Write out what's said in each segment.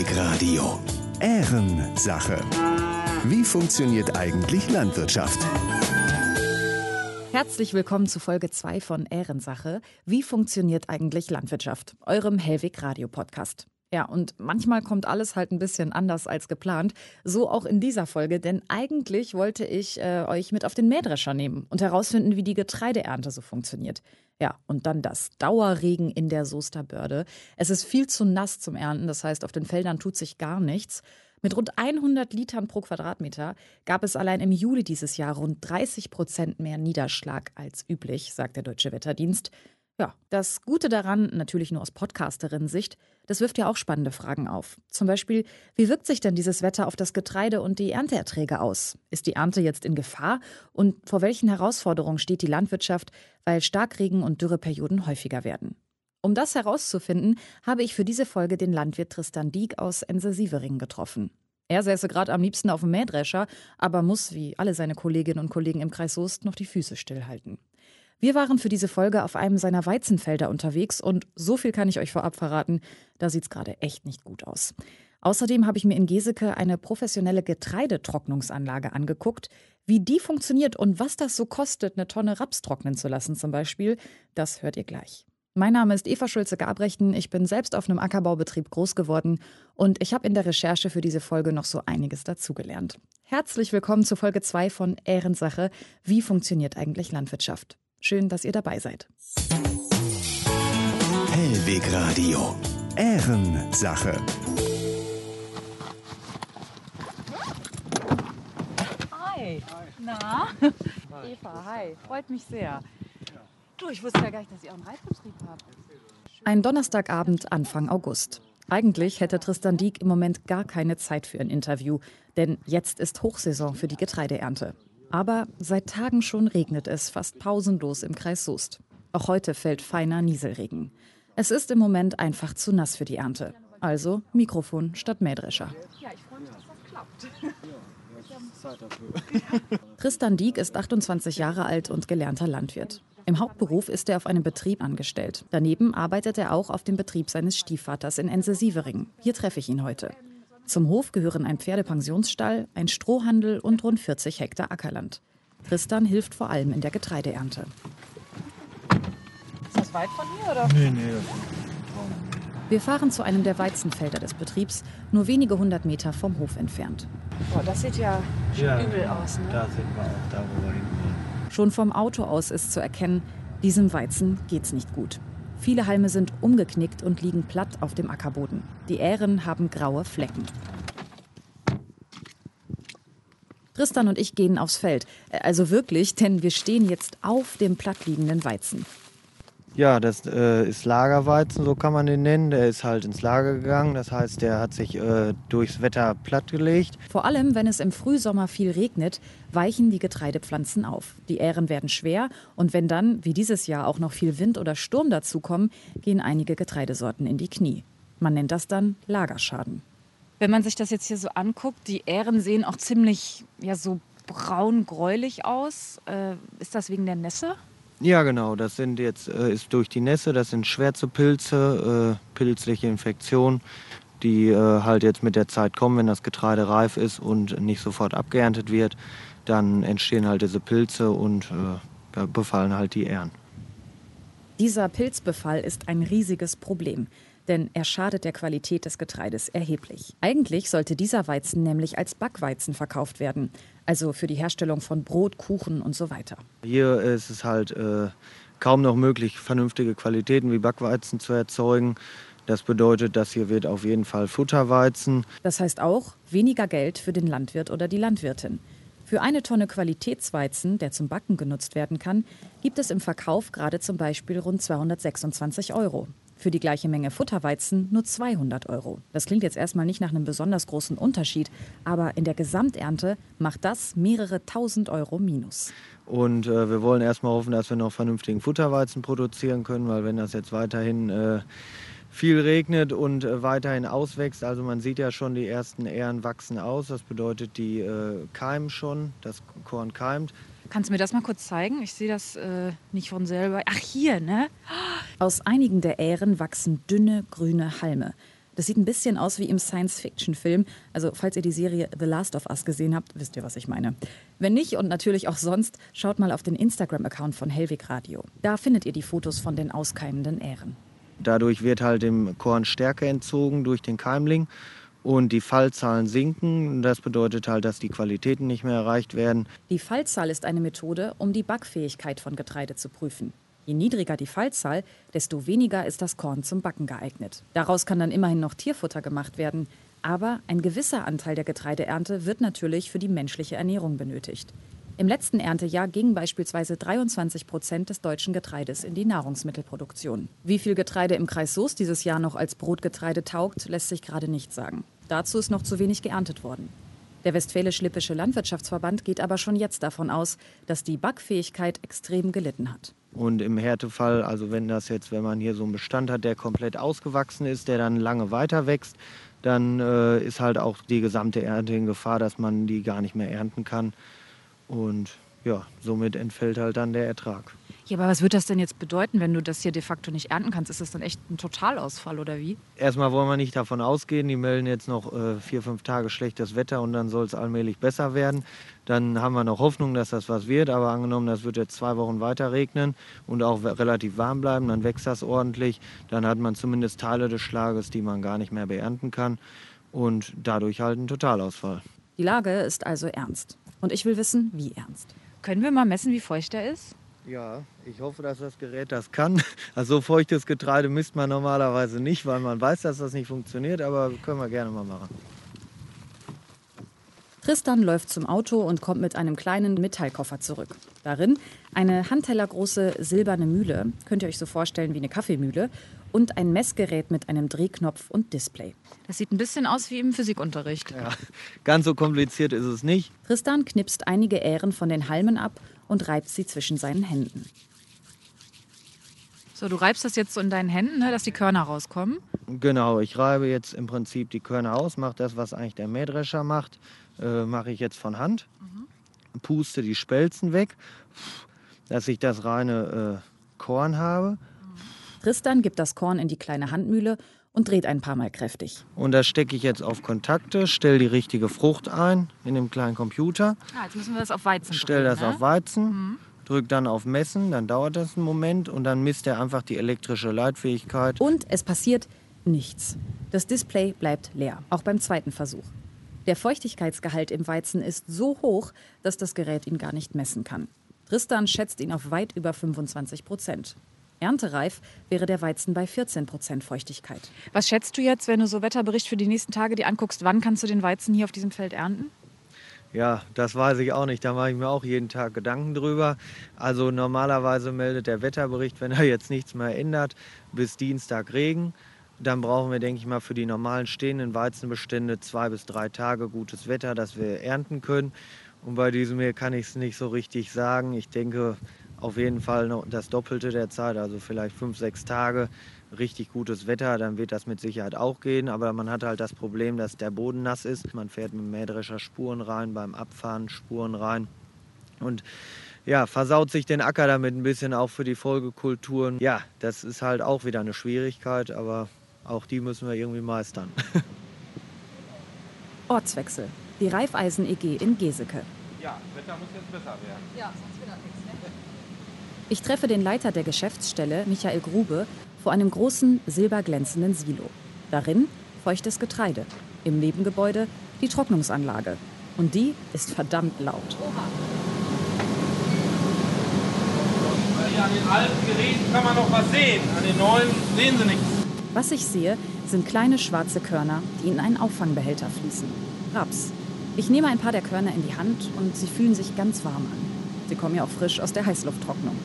Hellweg Radio. Ehrensache. Wie funktioniert eigentlich Landwirtschaft? Herzlich willkommen zu Folge 2 von Ehrensache. Wie funktioniert eigentlich Landwirtschaft? Eurem Hellweg Radio Podcast. Ja, und manchmal kommt alles halt ein bisschen anders als geplant. So auch in dieser Folge, denn eigentlich wollte ich äh, euch mit auf den Mähdrescher nehmen und herausfinden, wie die Getreideernte so funktioniert. Ja, und dann das Dauerregen in der Soesterbörde. Es ist viel zu nass zum Ernten, das heißt, auf den Feldern tut sich gar nichts. Mit rund 100 Litern pro Quadratmeter gab es allein im Juli dieses Jahr rund 30 Prozent mehr Niederschlag als üblich, sagt der Deutsche Wetterdienst. Ja, das Gute daran, natürlich nur aus Podcasterin-Sicht, das wirft ja auch spannende Fragen auf. Zum Beispiel, wie wirkt sich denn dieses Wetter auf das Getreide und die Ernteerträge aus? Ist die Ernte jetzt in Gefahr? Und vor welchen Herausforderungen steht die Landwirtschaft, weil Starkregen und Dürreperioden häufiger werden? Um das herauszufinden, habe ich für diese Folge den Landwirt Tristan Dieck aus Ense-Sievering getroffen. Er säße gerade am liebsten auf dem Mähdrescher, aber muss, wie alle seine Kolleginnen und Kollegen im Kreis Soest, noch die Füße stillhalten. Wir waren für diese Folge auf einem seiner Weizenfelder unterwegs und so viel kann ich euch vorab verraten, da sieht es gerade echt nicht gut aus. Außerdem habe ich mir in Geseke eine professionelle Getreidetrocknungsanlage angeguckt. Wie die funktioniert und was das so kostet, eine Tonne Raps trocknen zu lassen zum Beispiel, das hört ihr gleich. Mein Name ist Eva Schulze-Gabrechten. Ich bin selbst auf einem Ackerbaubetrieb groß geworden und ich habe in der Recherche für diese Folge noch so einiges dazugelernt. Herzlich willkommen zu Folge 2 von Ehrensache. Wie funktioniert eigentlich Landwirtschaft? Schön, dass ihr dabei seid. Hellweg Radio. Ehrensache. Hi. Na? Eva, hi. Freut mich sehr. Du, ich wusste ja gar nicht, dass ihr auch einen Reitbetrieb habt. Ein Donnerstagabend Anfang August. Eigentlich hätte Tristan Dieck im Moment gar keine Zeit für ein Interview, denn jetzt ist Hochsaison für die Getreideernte. Aber seit Tagen schon regnet es fast pausenlos im Kreis Soest. Auch heute fällt feiner Nieselregen. Es ist im Moment einfach zu nass für die Ernte. Also Mikrofon statt Mähdrescher. Ja, ich freue mich, dass das klappt. Tristan Dieck ist 28 Jahre alt und gelernter Landwirt. Im Hauptberuf ist er auf einem Betrieb angestellt. Daneben arbeitet er auch auf dem Betrieb seines Stiefvaters in Ense-Sievering. Hier treffe ich ihn heute. Zum Hof gehören ein Pferdepensionsstall, ein Strohhandel und rund 40 Hektar Ackerland. Tristan hilft vor allem in der Getreideernte. Ist das weit von hier oder? Nee, nee. Wir fahren zu einem der Weizenfelder des Betriebs, nur wenige hundert Meter vom Hof entfernt. Boah, das sieht ja schon ja, übel aus, ne? Da sind wir auch, da wo wir hinwollen. Schon vom Auto aus ist zu erkennen, diesem Weizen geht's nicht gut. Viele Halme sind umgeknickt und liegen platt auf dem Ackerboden. Die Ähren haben graue Flecken. Tristan und ich gehen aufs Feld. Also wirklich, denn wir stehen jetzt auf dem plattliegenden Weizen. Ja, das äh, ist Lagerweizen, so kann man den nennen. Der ist halt ins Lager gegangen. Das heißt, der hat sich äh, durchs Wetter plattgelegt. Vor allem, wenn es im Frühsommer viel regnet, weichen die Getreidepflanzen auf. Die Ähren werden schwer und wenn dann, wie dieses Jahr, auch noch viel Wind oder Sturm dazukommen, gehen einige Getreidesorten in die Knie. Man nennt das dann Lagerschaden. Wenn man sich das jetzt hier so anguckt, die Ähren sehen auch ziemlich ja, so braun-gräulich aus. Äh, ist das wegen der Nässe? Ja, genau. Das sind jetzt äh, ist durch die Nässe, das sind schwärze Pilze, äh, pilzliche Infektionen, die äh, halt jetzt mit der Zeit kommen, wenn das Getreide reif ist und nicht sofort abgeerntet wird. Dann entstehen halt diese Pilze und äh, befallen halt die Ähren. Dieser Pilzbefall ist ein riesiges Problem denn er schadet der Qualität des Getreides erheblich. Eigentlich sollte dieser Weizen nämlich als Backweizen verkauft werden, also für die Herstellung von Brot, Kuchen und so weiter. Hier ist es halt äh, kaum noch möglich, vernünftige Qualitäten wie Backweizen zu erzeugen. Das bedeutet, dass hier wird auf jeden Fall Futterweizen. Das heißt auch weniger Geld für den Landwirt oder die Landwirtin. Für eine Tonne Qualitätsweizen, der zum Backen genutzt werden kann, gibt es im Verkauf gerade zum Beispiel rund 226 Euro. Für die gleiche Menge Futterweizen nur 200 Euro. Das klingt jetzt erstmal nicht nach einem besonders großen Unterschied, aber in der Gesamternte macht das mehrere tausend Euro minus. Und äh, wir wollen erstmal hoffen, dass wir noch vernünftigen Futterweizen produzieren können, weil wenn das jetzt weiterhin äh, viel regnet und äh, weiterhin auswächst, also man sieht ja schon, die ersten Ähren wachsen aus. Das bedeutet, die äh, keimen schon, das Korn keimt. Kannst du mir das mal kurz zeigen? Ich sehe das äh, nicht von selber. Ach, hier, ne? Aus einigen der Ähren wachsen dünne grüne Halme. Das sieht ein bisschen aus wie im Science-Fiction-Film. Also, falls ihr die Serie The Last of Us gesehen habt, wisst ihr, was ich meine. Wenn nicht und natürlich auch sonst, schaut mal auf den Instagram-Account von Hellwig Radio. Da findet ihr die Fotos von den auskeimenden Ähren. Dadurch wird halt dem Korn Stärke entzogen durch den Keimling und die Fallzahlen sinken. Das bedeutet halt, dass die Qualitäten nicht mehr erreicht werden. Die Fallzahl ist eine Methode, um die Backfähigkeit von Getreide zu prüfen. Je niedriger die Fallzahl, desto weniger ist das Korn zum Backen geeignet. Daraus kann dann immerhin noch Tierfutter gemacht werden. Aber ein gewisser Anteil der Getreideernte wird natürlich für die menschliche Ernährung benötigt. Im letzten Erntejahr gingen beispielsweise 23 Prozent des deutschen Getreides in die Nahrungsmittelproduktion. Wie viel Getreide im Kreis Soest dieses Jahr noch als Brotgetreide taugt, lässt sich gerade nicht sagen. Dazu ist noch zu wenig geerntet worden. Der Westfälisch-Lippische Landwirtschaftsverband geht aber schon jetzt davon aus, dass die Backfähigkeit extrem gelitten hat. Und im Härtefall, also wenn das jetzt, wenn man hier so einen Bestand hat, der komplett ausgewachsen ist, der dann lange weiter wächst, dann äh, ist halt auch die gesamte Ernte in Gefahr, dass man die gar nicht mehr ernten kann. Und ja, somit entfällt halt dann der Ertrag. Ja, aber was wird das denn jetzt bedeuten, wenn du das hier de facto nicht ernten kannst? Ist das dann echt ein Totalausfall oder wie? Erstmal wollen wir nicht davon ausgehen. Die melden jetzt noch äh, vier, fünf Tage schlechtes Wetter und dann soll es allmählich besser werden. Dann haben wir noch Hoffnung, dass das was wird. Aber angenommen, das wird jetzt zwei Wochen weiter regnen und auch relativ warm bleiben, dann wächst das ordentlich. Dann hat man zumindest Teile des Schlages, die man gar nicht mehr beernten kann. Und dadurch halt ein Totalausfall. Die Lage ist also ernst. Und ich will wissen, wie ernst. Können wir mal messen, wie feucht er ist? Ja, ich hoffe, dass das Gerät das kann. Also so feuchtes Getreide misst man normalerweise nicht, weil man weiß, dass das nicht funktioniert, aber können wir gerne mal machen. Tristan läuft zum Auto und kommt mit einem kleinen Metallkoffer zurück. Darin eine handtellergroße silberne Mühle, könnt ihr euch so vorstellen wie eine Kaffeemühle, und ein Messgerät mit einem Drehknopf und Display. Das sieht ein bisschen aus wie im Physikunterricht. Ja, ganz so kompliziert ist es nicht. Tristan knipst einige Ähren von den Halmen ab und reibt sie zwischen seinen Händen. So, du reibst das jetzt so in deinen Händen, ne, dass die Körner rauskommen? Genau, ich reibe jetzt im Prinzip die Körner aus, mache das, was eigentlich der Mähdrescher macht, äh, mache ich jetzt von Hand. Mhm. Puste die Spelzen weg, dass ich das reine äh, Korn habe. Tristan gibt das Korn in die kleine Handmühle und dreht ein paar Mal kräftig. Und das stecke ich jetzt auf Kontakte, stelle die richtige Frucht ein in dem kleinen Computer. Ah, jetzt müssen wir das auf Weizen Stelle das ne? auf Weizen, mhm. drücke dann auf Messen, dann dauert das einen Moment und dann misst er einfach die elektrische Leitfähigkeit. Und es passiert nichts. Das Display bleibt leer, auch beim zweiten Versuch. Der Feuchtigkeitsgehalt im Weizen ist so hoch, dass das Gerät ihn gar nicht messen kann. Tristan schätzt ihn auf weit über 25 Prozent. Erntereif wäre der Weizen bei 14 Prozent Feuchtigkeit. Was schätzt du jetzt, wenn du so Wetterbericht für die nächsten Tage dir anguckst? Wann kannst du den Weizen hier auf diesem Feld ernten? Ja, das weiß ich auch nicht. Da mache ich mir auch jeden Tag Gedanken drüber. Also normalerweise meldet der Wetterbericht, wenn er jetzt nichts mehr ändert, bis Dienstag Regen. Dann brauchen wir, denke ich mal, für die normalen stehenden Weizenbestände zwei bis drei Tage gutes Wetter, dass wir ernten können. Und bei diesem hier kann ich es nicht so richtig sagen. Ich denke, auf jeden Fall noch das Doppelte der Zeit, also vielleicht fünf, sechs Tage richtig gutes Wetter, dann wird das mit Sicherheit auch gehen. Aber man hat halt das Problem, dass der Boden nass ist. Man fährt mit Mähdrescher Spuren rein, beim Abfahren Spuren rein. Und ja, versaut sich den Acker damit ein bisschen auch für die Folgekulturen. Ja, das ist halt auch wieder eine Schwierigkeit, aber auch die müssen wir irgendwie meistern. Ortswechsel. Die Reifeisen EG in Geseke. Ja, Wetter muss jetzt besser werden. Ja, sonst wieder nichts. Ich treffe den Leiter der Geschäftsstelle, Michael Grube, vor einem großen, silberglänzenden Silo. Darin feuchtes Getreide. Im Nebengebäude die Trocknungsanlage. Und die ist verdammt laut. Hier an den alten Geräten kann man noch was sehen. An den neuen sehen Sie nichts. Was ich sehe, sind kleine schwarze Körner, die in einen Auffangbehälter fließen. Raps. Ich nehme ein paar der Körner in die Hand und sie fühlen sich ganz warm an. Sie kommen ja auch frisch aus der Heißlufttrocknung.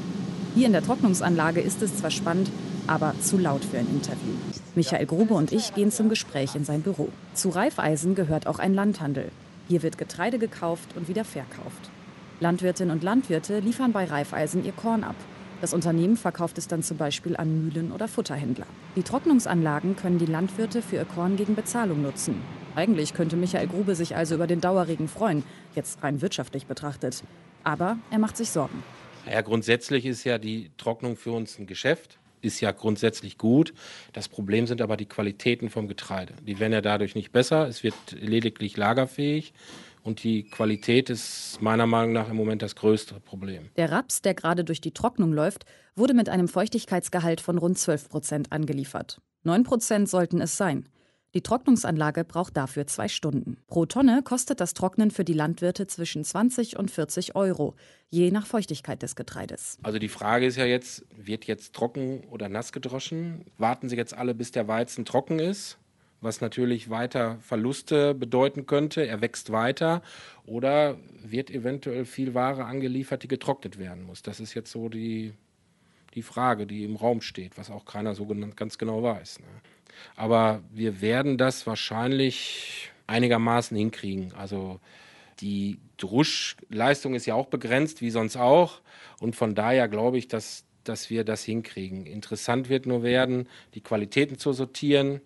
Hier in der Trocknungsanlage ist es zwar spannend, aber zu laut für ein Interview. Michael Grube und ich gehen zum Gespräch in sein Büro. Zu Reifeisen gehört auch ein Landhandel. Hier wird Getreide gekauft und wieder verkauft. Landwirtinnen und Landwirte liefern bei Reifeisen ihr Korn ab. Das Unternehmen verkauft es dann zum Beispiel an Mühlen oder Futterhändler. Die Trocknungsanlagen können die Landwirte für ihr Korn gegen Bezahlung nutzen. Eigentlich könnte Michael Grube sich also über den Dauerregen freuen, jetzt rein wirtschaftlich betrachtet. Aber er macht sich Sorgen. Ja, grundsätzlich ist ja die Trocknung für uns ein Geschäft. ist ja grundsätzlich gut. Das Problem sind aber die Qualitäten vom Getreide. Die werden ja dadurch nicht besser. Es wird lediglich lagerfähig. Und die Qualität ist meiner Meinung nach im Moment das größte Problem. Der Raps, der gerade durch die Trocknung läuft, wurde mit einem Feuchtigkeitsgehalt von rund 12 Prozent angeliefert. 9 Prozent sollten es sein. Die Trocknungsanlage braucht dafür zwei Stunden. Pro Tonne kostet das Trocknen für die Landwirte zwischen 20 und 40 Euro, je nach Feuchtigkeit des Getreides. Also die Frage ist ja jetzt, wird jetzt trocken oder nass gedroschen? Warten Sie jetzt alle, bis der Weizen trocken ist? Was natürlich weiter Verluste bedeuten könnte. Er wächst weiter oder wird eventuell viel Ware angeliefert, die getrocknet werden muss. Das ist jetzt so die, die Frage, die im Raum steht, was auch keiner so ganz genau weiß. Ne? Aber wir werden das wahrscheinlich einigermaßen hinkriegen. Also die Druschleistung ist ja auch begrenzt, wie sonst auch. Und von daher glaube ich, dass, dass wir das hinkriegen. Interessant wird nur werden, die Qualitäten zu sortieren.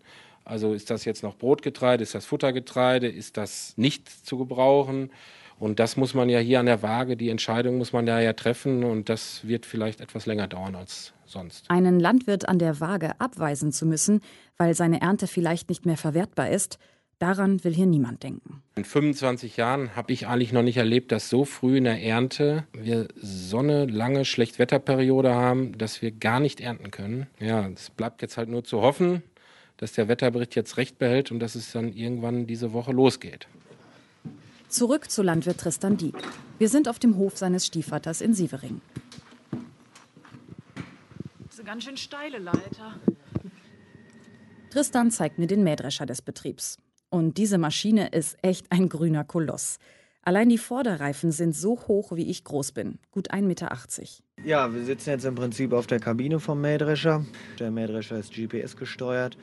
Also ist das jetzt noch Brotgetreide, ist das Futtergetreide, ist das nicht zu gebrauchen? Und das muss man ja hier an der Waage, die Entscheidung muss man da ja treffen und das wird vielleicht etwas länger dauern als sonst. Einen Landwirt an der Waage abweisen zu müssen, weil seine Ernte vielleicht nicht mehr verwertbar ist, daran will hier niemand denken. In 25 Jahren habe ich eigentlich noch nicht erlebt, dass so früh in der Ernte wir so eine lange Schlechtwetterperiode haben, dass wir gar nicht ernten können. Ja, es bleibt jetzt halt nur zu hoffen, dass der Wetterbericht jetzt recht behält und dass es dann irgendwann diese Woche losgeht. Zurück zu Landwirt Tristan Dieck. Wir sind auf dem Hof seines Stiefvaters in Sievering. Das ist eine ganz schön steile Leiter. Tristan zeigt mir den Mähdrescher des Betriebs. Und diese Maschine ist echt ein grüner Koloss. Allein die Vorderreifen sind so hoch, wie ich groß bin. Gut 1,80 Meter. Ja, wir sitzen jetzt im Prinzip auf der Kabine vom Mähdrescher. Der Mähdrescher ist GPS gesteuert.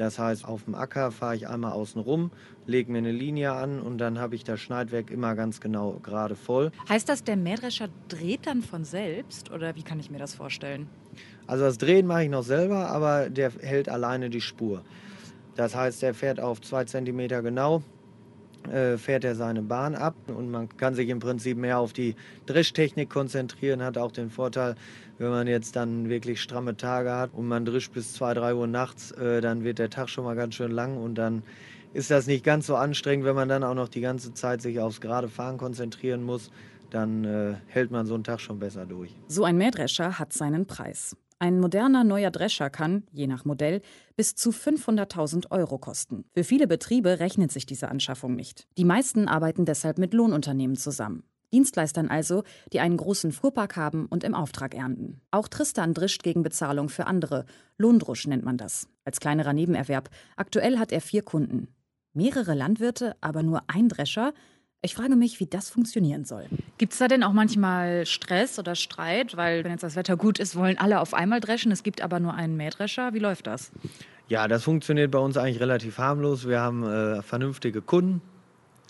Das heißt, auf dem Acker fahre ich einmal außen rum, lege mir eine Linie an und dann habe ich das Schneidwerk immer ganz genau gerade voll. Heißt das, der Mähdrescher dreht dann von selbst oder wie kann ich mir das vorstellen? Also das Drehen mache ich noch selber, aber der hält alleine die Spur. Das heißt, der fährt auf zwei Zentimeter genau, äh, fährt er seine Bahn ab und man kann sich im Prinzip mehr auf die Dreschtechnik konzentrieren, hat auch den Vorteil, wenn man jetzt dann wirklich stramme Tage hat und man drischt bis 2, 3 Uhr nachts, äh, dann wird der Tag schon mal ganz schön lang und dann ist das nicht ganz so anstrengend, wenn man dann auch noch die ganze Zeit sich aufs gerade Fahren konzentrieren muss. Dann äh, hält man so einen Tag schon besser durch. So ein Mähdrescher hat seinen Preis. Ein moderner neuer Drescher kann, je nach Modell, bis zu 500.000 Euro kosten. Für viele Betriebe rechnet sich diese Anschaffung nicht. Die meisten arbeiten deshalb mit Lohnunternehmen zusammen. Dienstleistern also, die einen großen Fuhrpark haben und im Auftrag ernten. Auch Tristan drischt gegen Bezahlung für andere. Lohndrusch nennt man das. Als kleinerer Nebenerwerb. Aktuell hat er vier Kunden. Mehrere Landwirte, aber nur ein Drescher? Ich frage mich, wie das funktionieren soll. Gibt es da denn auch manchmal Stress oder Streit? Weil, wenn jetzt das Wetter gut ist, wollen alle auf einmal dreschen. Es gibt aber nur einen Mähdrescher. Wie läuft das? Ja, das funktioniert bei uns eigentlich relativ harmlos. Wir haben äh, vernünftige Kunden,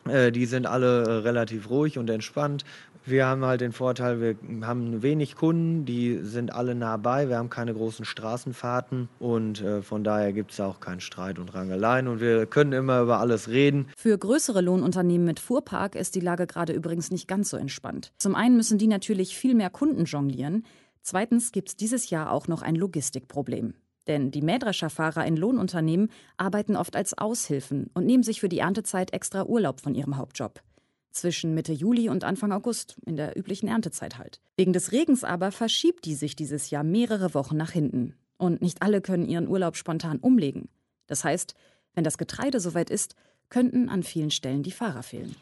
die sind alle äh, relativ ruhig und entspannt. Wir haben halt den Vorteil, wir haben wenig Kunden, die sind alle nah bei, wir haben keine großen Straßenfahrten und äh, von daher gibt es auch keinen Streit und Rangeleien und wir können immer über alles reden. Für größere Lohnunternehmen mit Fuhrpark ist die Lage gerade übrigens nicht ganz so entspannt. Zum einen müssen die natürlich viel mehr Kunden jonglieren, zweitens gibt es dieses Jahr auch noch ein Logistikproblem. Denn die Mähdrescherfahrer in Lohnunternehmen arbeiten oft als Aushilfen und nehmen sich für die Erntezeit extra Urlaub von ihrem Hauptjob. Zwischen Mitte Juli und Anfang August, in der üblichen Erntezeit halt. Wegen des Regens aber verschiebt die sich dieses Jahr mehrere Wochen nach hinten. Und nicht alle können ihren Urlaub spontan umlegen. Das heißt, wenn das Getreide soweit ist, könnten an vielen Stellen die Fahrer fehlen.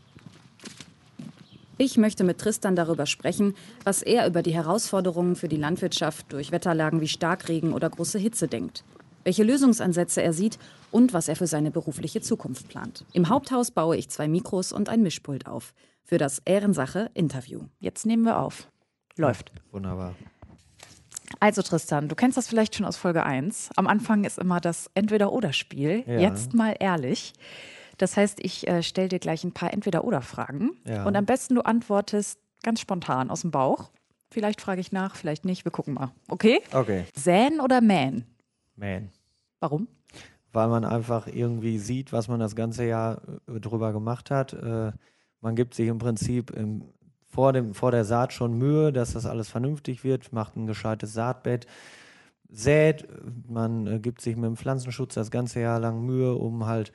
Ich möchte mit Tristan darüber sprechen, was er über die Herausforderungen für die Landwirtschaft durch Wetterlagen wie Starkregen oder große Hitze denkt, welche Lösungsansätze er sieht und was er für seine berufliche Zukunft plant. Im Haupthaus baue ich zwei Mikros und ein Mischpult auf für das Ehrensache Interview. Jetzt nehmen wir auf. Läuft. Wunderbar. Also Tristan, du kennst das vielleicht schon aus Folge 1. Am Anfang ist immer das Entweder-Oder-Spiel. Ja. Jetzt mal ehrlich. Das heißt, ich äh, stelle dir gleich ein paar Entweder-Oder-Fragen. Ja. Und am besten du antwortest ganz spontan aus dem Bauch. Vielleicht frage ich nach, vielleicht nicht. Wir gucken mal. Okay? Okay. Säen oder mähen? Man. Warum? Weil man einfach irgendwie sieht, was man das ganze Jahr äh, drüber gemacht hat. Äh, man gibt sich im Prinzip im, vor, dem, vor der Saat schon Mühe, dass das alles vernünftig wird, macht ein gescheites Saatbett, sät, man äh, gibt sich mit dem Pflanzenschutz das ganze Jahr lang Mühe, um halt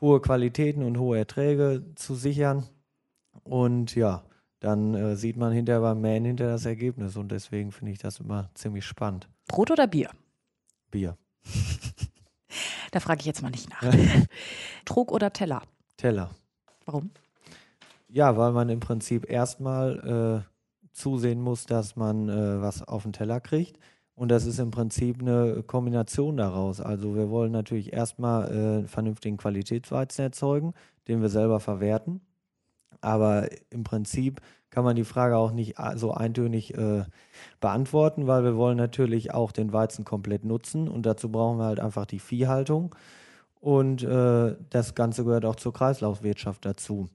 hohe Qualitäten und hohe Erträge zu sichern. Und ja, dann äh, sieht man hinterher beim Mähen hinter das Ergebnis und deswegen finde ich das immer ziemlich spannend. Brot oder Bier? Bier. da frage ich jetzt mal nicht nach. Trog oder Teller? Teller. Warum? Ja, weil man im Prinzip erstmal äh, zusehen muss, dass man äh, was auf den Teller kriegt. Und das ist im Prinzip eine Kombination daraus. Also wir wollen natürlich erstmal äh, vernünftigen Qualitätsweizen erzeugen, den wir selber verwerten. Aber im Prinzip kann man die Frage auch nicht so eintönig äh, beantworten, weil wir wollen natürlich auch den Weizen komplett nutzen und dazu brauchen wir halt einfach die Viehhaltung. Und äh, das Ganze gehört auch zur Kreislaufwirtschaft dazu.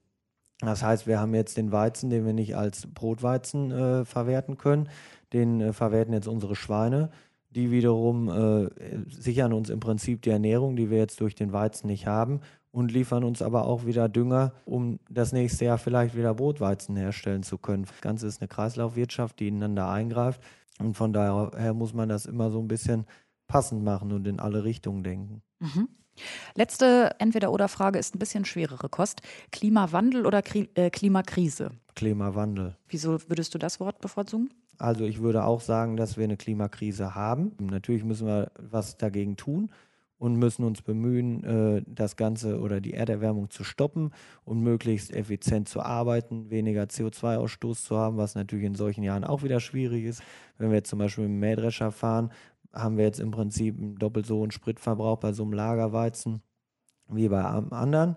Das heißt, wir haben jetzt den Weizen, den wir nicht als Brotweizen äh, verwerten können, den äh, verwerten jetzt unsere Schweine. Die wiederum äh, sichern uns im Prinzip die Ernährung, die wir jetzt durch den Weizen nicht haben und liefern uns aber auch wieder Dünger, um das nächste Jahr vielleicht wieder Brotweizen herstellen zu können. Das Ganze ist eine Kreislaufwirtschaft, die ineinander eingreift und von daher muss man das immer so ein bisschen passend machen und in alle Richtungen denken. Mhm. Letzte Entweder-Oder-Frage ist ein bisschen schwerere Kost. Klimawandel oder Kri äh, Klimakrise? Klimawandel. Wieso würdest du das Wort bevorzugen? Also ich würde auch sagen, dass wir eine Klimakrise haben. Natürlich müssen wir was dagegen tun und müssen uns bemühen, äh, das Ganze oder die Erderwärmung zu stoppen und möglichst effizient zu arbeiten, weniger CO2-Ausstoß zu haben, was natürlich in solchen Jahren auch wieder schwierig ist. Wenn wir jetzt zum Beispiel mit dem Mähdrescher fahren, haben wir jetzt im Prinzip einen doppelt so hohen Spritverbrauch bei so einem Lagerweizen wie bei einem anderen.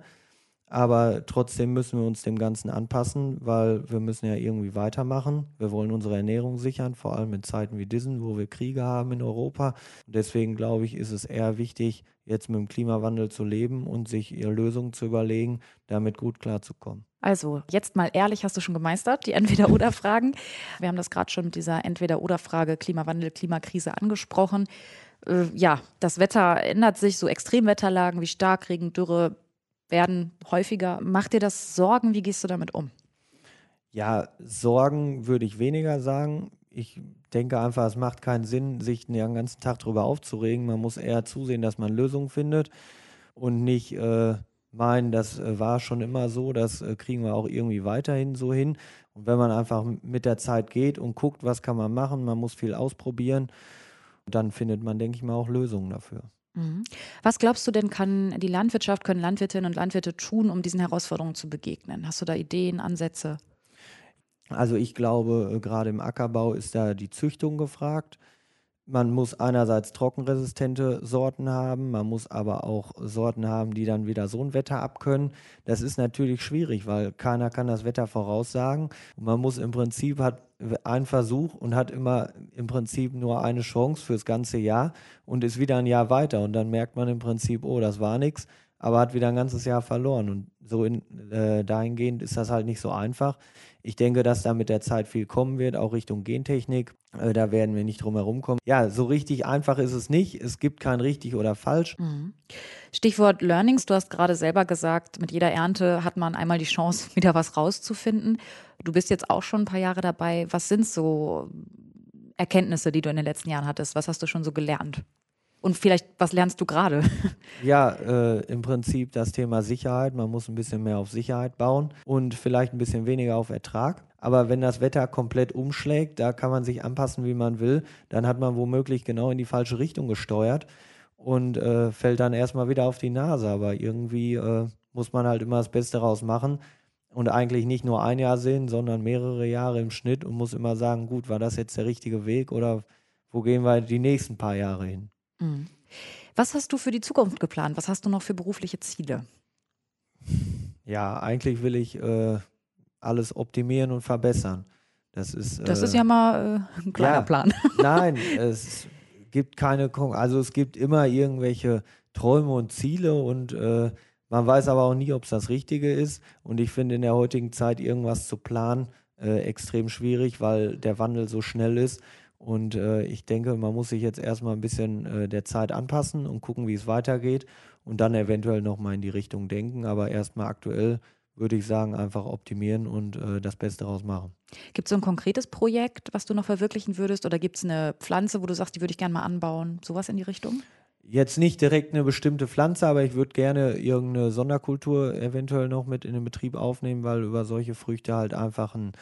Aber trotzdem müssen wir uns dem Ganzen anpassen, weil wir müssen ja irgendwie weitermachen. Wir wollen unsere Ernährung sichern, vor allem in Zeiten wie diesen, wo wir Kriege haben in Europa. Und deswegen glaube ich, ist es eher wichtig, jetzt mit dem Klimawandel zu leben und sich Lösungen zu überlegen, damit gut klarzukommen. Also, jetzt mal ehrlich, hast du schon gemeistert, die Entweder-Oder-Fragen. Wir haben das gerade schon mit dieser Entweder-Oder-Frage Klimawandel, Klimakrise angesprochen. Äh, ja, das Wetter ändert sich, so Extremwetterlagen wie Starkregen, Dürre werden häufiger. Macht dir das Sorgen? Wie gehst du damit um? Ja, Sorgen würde ich weniger sagen. Ich denke einfach, es macht keinen Sinn, sich den ganzen Tag darüber aufzuregen. Man muss eher zusehen, dass man Lösungen findet und nicht äh, meinen, das äh, war schon immer so, das äh, kriegen wir auch irgendwie weiterhin so hin. Und wenn man einfach mit der Zeit geht und guckt, was kann man machen, man muss viel ausprobieren, dann findet man, denke ich mal, auch Lösungen dafür. Mhm. Was glaubst du denn, kann die Landwirtschaft, können Landwirtinnen und Landwirte tun, um diesen Herausforderungen zu begegnen? Hast du da Ideen, Ansätze? Also ich glaube, äh, gerade im Ackerbau ist da die Züchtung gefragt. Man muss einerseits trockenresistente Sorten haben, man muss aber auch Sorten haben, die dann wieder so ein Wetter abkönnen. Das ist natürlich schwierig, weil keiner kann das Wetter voraussagen. Und man muss im Prinzip hat einen Versuch und hat immer im Prinzip nur eine Chance fürs ganze Jahr und ist wieder ein Jahr weiter. Und dann merkt man im Prinzip, oh, das war nichts, aber hat wieder ein ganzes Jahr verloren. Und so in, äh, dahingehend ist das halt nicht so einfach. Ich denke, dass da mit der Zeit viel kommen wird, auch Richtung Gentechnik. Äh, da werden wir nicht drum herum kommen. Ja, so richtig einfach ist es nicht. Es gibt kein richtig oder falsch. Mhm. Stichwort Learnings. Du hast gerade selber gesagt, mit jeder Ernte hat man einmal die Chance, wieder was rauszufinden. Du bist jetzt auch schon ein paar Jahre dabei. Was sind so Erkenntnisse, die du in den letzten Jahren hattest? Was hast du schon so gelernt? Und vielleicht, was lernst du gerade? Ja, äh, im Prinzip das Thema Sicherheit. Man muss ein bisschen mehr auf Sicherheit bauen und vielleicht ein bisschen weniger auf Ertrag. Aber wenn das Wetter komplett umschlägt, da kann man sich anpassen, wie man will. Dann hat man womöglich genau in die falsche Richtung gesteuert und äh, fällt dann erstmal wieder auf die Nase. Aber irgendwie äh, muss man halt immer das Beste daraus machen und eigentlich nicht nur ein Jahr sehen, sondern mehrere Jahre im Schnitt und muss immer sagen, gut, war das jetzt der richtige Weg oder wo gehen wir die nächsten paar Jahre hin? Mhm. Was hast du für die Zukunft geplant? Was hast du noch für berufliche Ziele? Ja, eigentlich will ich äh, alles optimieren und verbessern. Das ist, äh, das ist ja mal äh, ein kleiner ja, Plan. Nein, es gibt keine, Kon also es gibt immer irgendwelche Träume und Ziele und äh, man weiß aber auch nie, ob es das Richtige ist. Und ich finde in der heutigen Zeit irgendwas zu planen äh, extrem schwierig, weil der Wandel so schnell ist und äh, ich denke, man muss sich jetzt erstmal ein bisschen äh, der Zeit anpassen und gucken, wie es weitergeht und dann eventuell nochmal in die Richtung denken. Aber erstmal aktuell würde ich sagen, einfach optimieren und äh, das Beste daraus machen. Gibt es so ein konkretes Projekt, was du noch verwirklichen würdest? Oder gibt es eine Pflanze, wo du sagst, die würde ich gerne mal anbauen? Sowas in die Richtung? Jetzt nicht direkt eine bestimmte Pflanze, aber ich würde gerne irgendeine Sonderkultur eventuell noch mit in den Betrieb aufnehmen, weil über solche Früchte halt einfach ein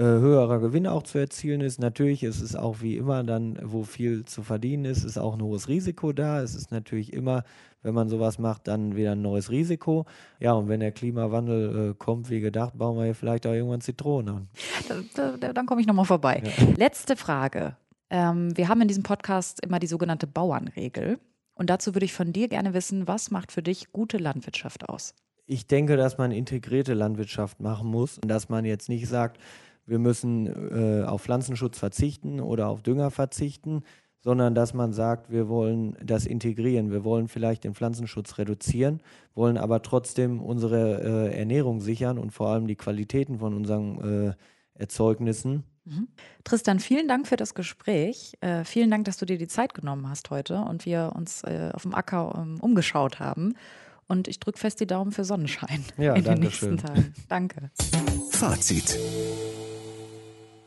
höherer Gewinn auch zu erzielen ist. Natürlich ist es auch wie immer dann, wo viel zu verdienen ist, ist auch ein hohes Risiko da. Es ist natürlich immer, wenn man sowas macht, dann wieder ein neues Risiko. Ja, und wenn der Klimawandel äh, kommt, wie gedacht, bauen wir hier vielleicht auch irgendwann Zitronen an. Da, da, dann komme ich nochmal vorbei. Ja. Letzte Frage. Ähm, wir haben in diesem Podcast immer die sogenannte Bauernregel. Und dazu würde ich von dir gerne wissen, was macht für dich gute Landwirtschaft aus? Ich denke, dass man integrierte Landwirtschaft machen muss und dass man jetzt nicht sagt, wir müssen äh, auf Pflanzenschutz verzichten oder auf Dünger verzichten, sondern dass man sagt, wir wollen das integrieren, wir wollen vielleicht den Pflanzenschutz reduzieren, wollen aber trotzdem unsere äh, Ernährung sichern und vor allem die Qualitäten von unseren äh, Erzeugnissen. Mhm. Tristan, vielen Dank für das Gespräch. Äh, vielen Dank, dass du dir die Zeit genommen hast heute und wir uns äh, auf dem Acker um, ähm, umgeschaut haben. Und ich drücke fest die Daumen für Sonnenschein ja, in den nächsten schön. Tagen. Danke. Fazit.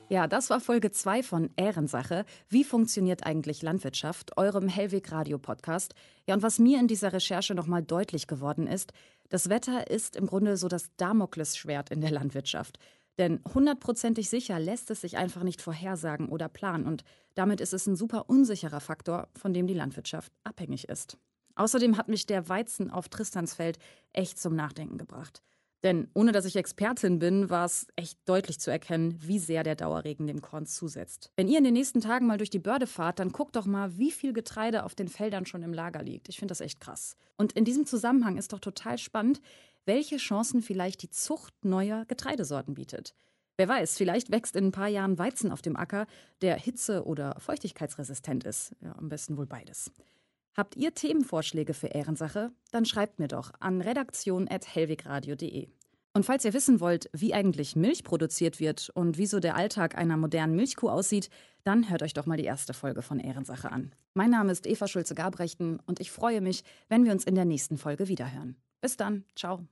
Ja, das war Folge 2 von Ehrensache. Wie funktioniert eigentlich Landwirtschaft? Eurem Hellweg Radio Podcast. Ja, und was mir in dieser Recherche nochmal deutlich geworden ist, das Wetter ist im Grunde so das Damoklesschwert in der Landwirtschaft. Denn hundertprozentig sicher lässt es sich einfach nicht vorhersagen oder planen. Und damit ist es ein super unsicherer Faktor, von dem die Landwirtschaft abhängig ist. Außerdem hat mich der Weizen auf Tristansfeld echt zum Nachdenken gebracht. Denn ohne dass ich Expertin bin, war es echt deutlich zu erkennen, wie sehr der Dauerregen dem Korn zusetzt. Wenn ihr in den nächsten Tagen mal durch die Börde fahrt, dann guckt doch mal, wie viel Getreide auf den Feldern schon im Lager liegt. Ich finde das echt krass. Und in diesem Zusammenhang ist doch total spannend, welche Chancen vielleicht die Zucht neuer Getreidesorten bietet. Wer weiß, vielleicht wächst in ein paar Jahren Weizen auf dem Acker, der hitze- oder feuchtigkeitsresistent ist. Ja, am besten wohl beides. Habt ihr Themenvorschläge für Ehrensache? Dann schreibt mir doch an redaktion.hellwegradio.de. Und falls ihr wissen wollt, wie eigentlich Milch produziert wird und wieso der Alltag einer modernen Milchkuh aussieht, dann hört euch doch mal die erste Folge von Ehrensache an. Mein Name ist Eva Schulze-Gabrechten und ich freue mich, wenn wir uns in der nächsten Folge wiederhören. Bis dann, ciao.